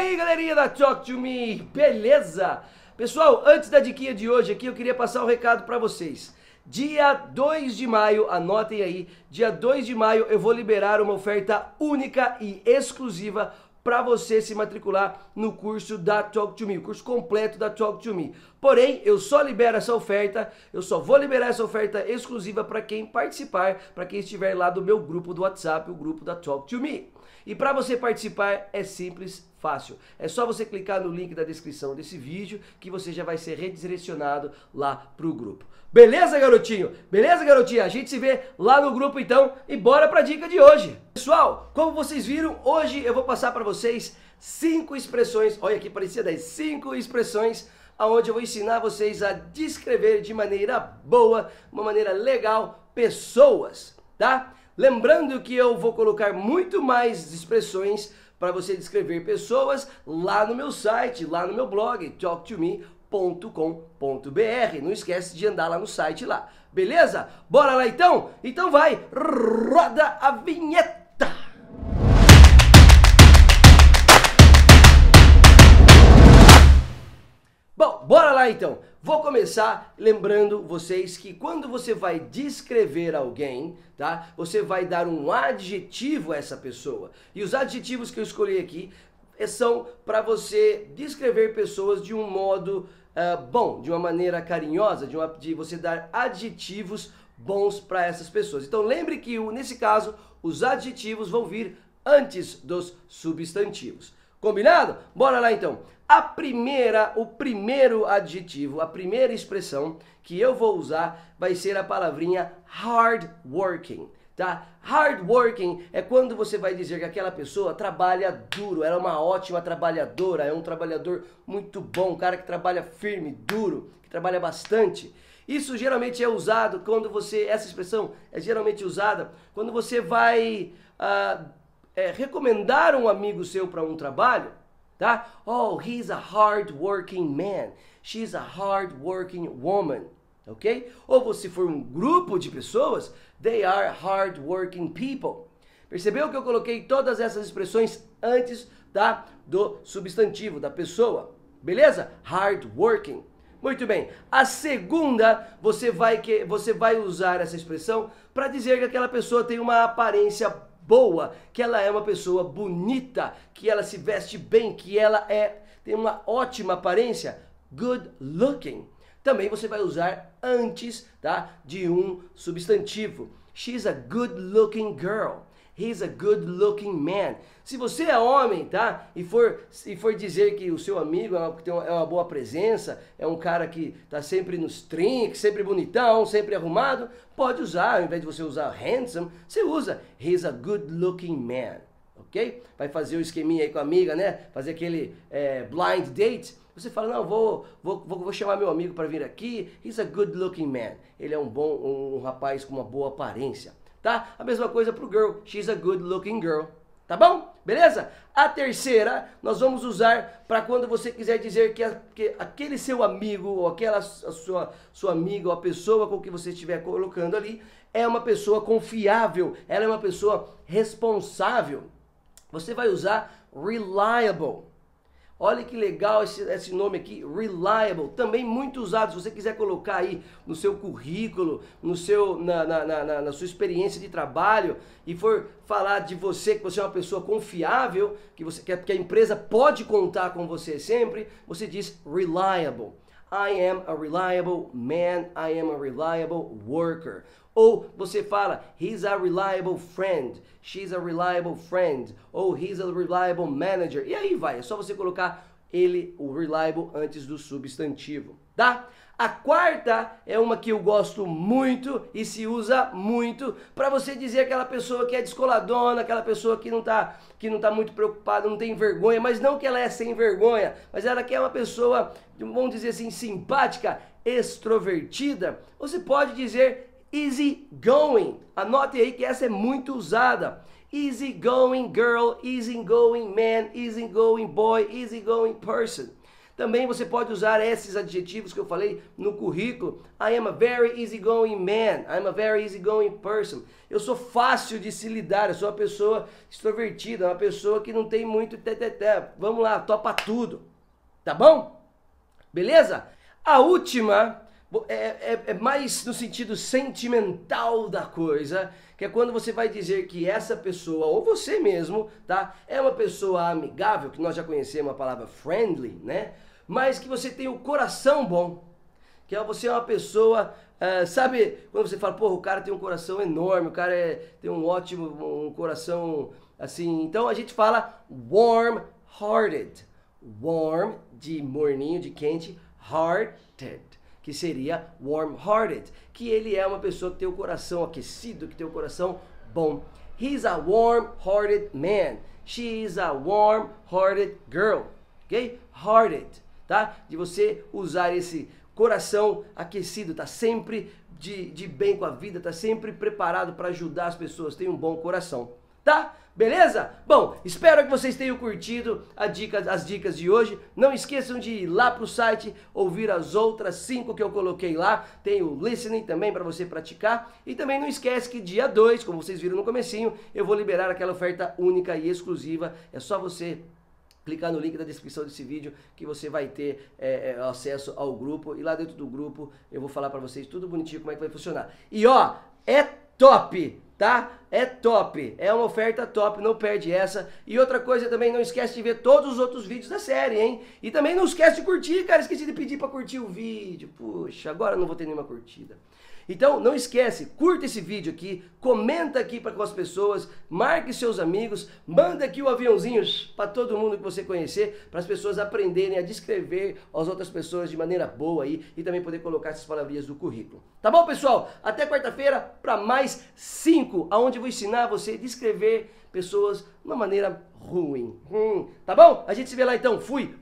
aí, galerinha da Talk to Me, beleza? Pessoal, antes da diquinha de hoje aqui, eu queria passar um recado para vocês. Dia 2 de maio, anotem aí, dia 2 de maio eu vou liberar uma oferta única e exclusiva para você se matricular no curso da Talk to Me, o curso completo da Talk to Me. Porém, eu só libero essa oferta, eu só vou liberar essa oferta exclusiva para quem participar, para quem estiver lá do meu grupo do WhatsApp, o grupo da Talk to Me. E para você participar é simples, fácil. É só você clicar no link da descrição desse vídeo que você já vai ser redirecionado lá pro grupo. Beleza, garotinho? Beleza, garotinha? A gente se vê lá no grupo então e bora pra dica de hoje. Pessoal, como vocês viram, hoje eu vou passar para vocês cinco expressões, olha aqui parecia 10, cinco expressões aonde eu vou ensinar vocês a descrever de maneira boa, uma maneira legal, pessoas, tá? Lembrando que eu vou colocar muito mais expressões para você descrever pessoas lá no meu site, lá no meu blog, talktome.com.br. Não esquece de andar lá no site lá. Beleza? Bora lá então? Então vai, roda a vinheta! Bom, bora lá então. Vou começar lembrando vocês que quando você vai descrever alguém, tá? Você vai dar um adjetivo a essa pessoa. E os adjetivos que eu escolhi aqui eh, são para você descrever pessoas de um modo uh, bom, de uma maneira carinhosa, de, uma, de você dar adjetivos bons para essas pessoas. Então lembre que nesse caso os adjetivos vão vir antes dos substantivos. Combinado? Bora lá então. A primeira, o primeiro adjetivo, a primeira expressão que eu vou usar vai ser a palavrinha hard working. Tá? Hard working é quando você vai dizer que aquela pessoa trabalha duro, ela é uma ótima trabalhadora, é um trabalhador muito bom, um cara que trabalha firme, duro, que trabalha bastante. Isso geralmente é usado quando você, essa expressão é geralmente usada quando você vai uh, é, recomendar um amigo seu para um trabalho, tá? Oh, he's a hard working man. She's a hard working woman. Ok? Ou você for um grupo de pessoas, they are hard working people. Percebeu que eu coloquei todas essas expressões antes tá, do substantivo, da pessoa? Beleza? Hard working. Muito bem. A segunda, você vai, que, você vai usar essa expressão para dizer que aquela pessoa tem uma aparência boa, que ela é uma pessoa bonita, que ela se veste bem, que ela é tem uma ótima aparência, good looking. Também você vai usar antes, tá, de um substantivo. She's a good looking girl. He's a good looking man. Se você é homem, tá? E for, e for dizer que o seu amigo é uma, é uma boa presença, é um cara que tá sempre nos trinks, sempre bonitão, sempre arrumado, pode usar, ao invés de você usar handsome, você usa he's a good looking man. Ok? Vai fazer o esqueminha aí com a amiga, né? Fazer aquele é, blind date. Você fala, não, vou, vou, vou chamar meu amigo para vir aqui. He's a good looking man. Ele é um bom, um, um rapaz com uma boa aparência tá? A mesma coisa pro girl, she's a good looking girl, tá bom? Beleza? A terceira nós vamos usar para quando você quiser dizer que, a, que, aquele seu amigo ou aquela sua, sua amiga ou a pessoa com que você estiver colocando ali é uma pessoa confiável, ela é uma pessoa responsável. Você vai usar reliable. Olha que legal esse, esse nome aqui, Reliable, também muito usado. Se você quiser colocar aí no seu currículo, no seu, na, na, na, na, sua experiência de trabalho e for falar de você, que você é uma pessoa confiável, que, você, que a, empresa pode contar com você sempre, você diz Reliable. I am a reliable man, I am a reliable worker. Ou você fala, he's a reliable friend, she's a reliable friend, ou he's a reliable manager. E aí vai, é só você colocar ele, o reliable, antes do substantivo, tá? A quarta é uma que eu gosto muito e se usa muito para você dizer aquela pessoa que é descoladona, aquela pessoa que não tá que não tá muito preocupada, não tem vergonha, mas não que ela é sem vergonha, mas ela que é uma pessoa, vamos dizer assim, simpática, extrovertida. Você pode dizer easy going. Anote aí que essa é muito usada. Easy going girl, easy going man, easy going boy, easy going person. Também você pode usar esses adjetivos que eu falei no currículo. I am a very easygoing man. I am a very easygoing person. Eu sou fácil de se lidar, eu sou uma pessoa extrovertida, uma pessoa que não tem muito teteté. Vamos lá, topa tudo. Tá bom? Beleza? A última é, é, é, mais no sentido sentimental da coisa, que é quando você vai dizer que essa pessoa, ou você mesmo, tá? É uma pessoa amigável, que nós já conhecemos a palavra friendly, né? Mas que você tem o coração bom, que é você é uma pessoa, uh, sabe, quando você fala, pô, o cara tem um coração enorme, o cara é, tem um ótimo, um coração assim, então a gente fala warm-hearted, warm de morninho, de quente, hearted que seria warm-hearted, que ele é uma pessoa que tem o coração aquecido, que tem o coração bom. He's a warm-hearted man. She is a warm-hearted girl. Ok? Hearted, tá? De você usar esse coração aquecido, tá sempre de, de bem com a vida, tá sempre preparado para ajudar as pessoas, tem um bom coração. Tá? Beleza? Bom, espero que vocês tenham curtido dica, as dicas de hoje. Não esqueçam de ir lá pro site, ouvir as outras cinco que eu coloquei lá. Tem o listening também para você praticar. E também não esquece que dia 2, como vocês viram no comecinho, eu vou liberar aquela oferta única e exclusiva. É só você clicar no link da descrição desse vídeo que você vai ter é, é, acesso ao grupo. E lá dentro do grupo eu vou falar para vocês tudo bonitinho como é que vai funcionar. E ó, é top! tá? É top, é uma oferta top, não perde essa. E outra coisa também, não esquece de ver todos os outros vídeos da série, hein? E também não esquece de curtir, cara, esqueci de pedir para curtir o vídeo. Puxa, agora não vou ter nenhuma curtida. Então, não esquece, curta esse vídeo aqui, comenta aqui para com as pessoas, marque seus amigos, manda aqui o aviãozinho para todo mundo que você conhecer, para as pessoas aprenderem a descrever as outras pessoas de maneira boa aí e também poder colocar essas palavrinhas no currículo. Tá bom, pessoal? Até quarta-feira para mais cinco, aonde eu vou ensinar você a descrever pessoas de uma maneira ruim. Hum, tá bom? A gente se vê lá então. Fui!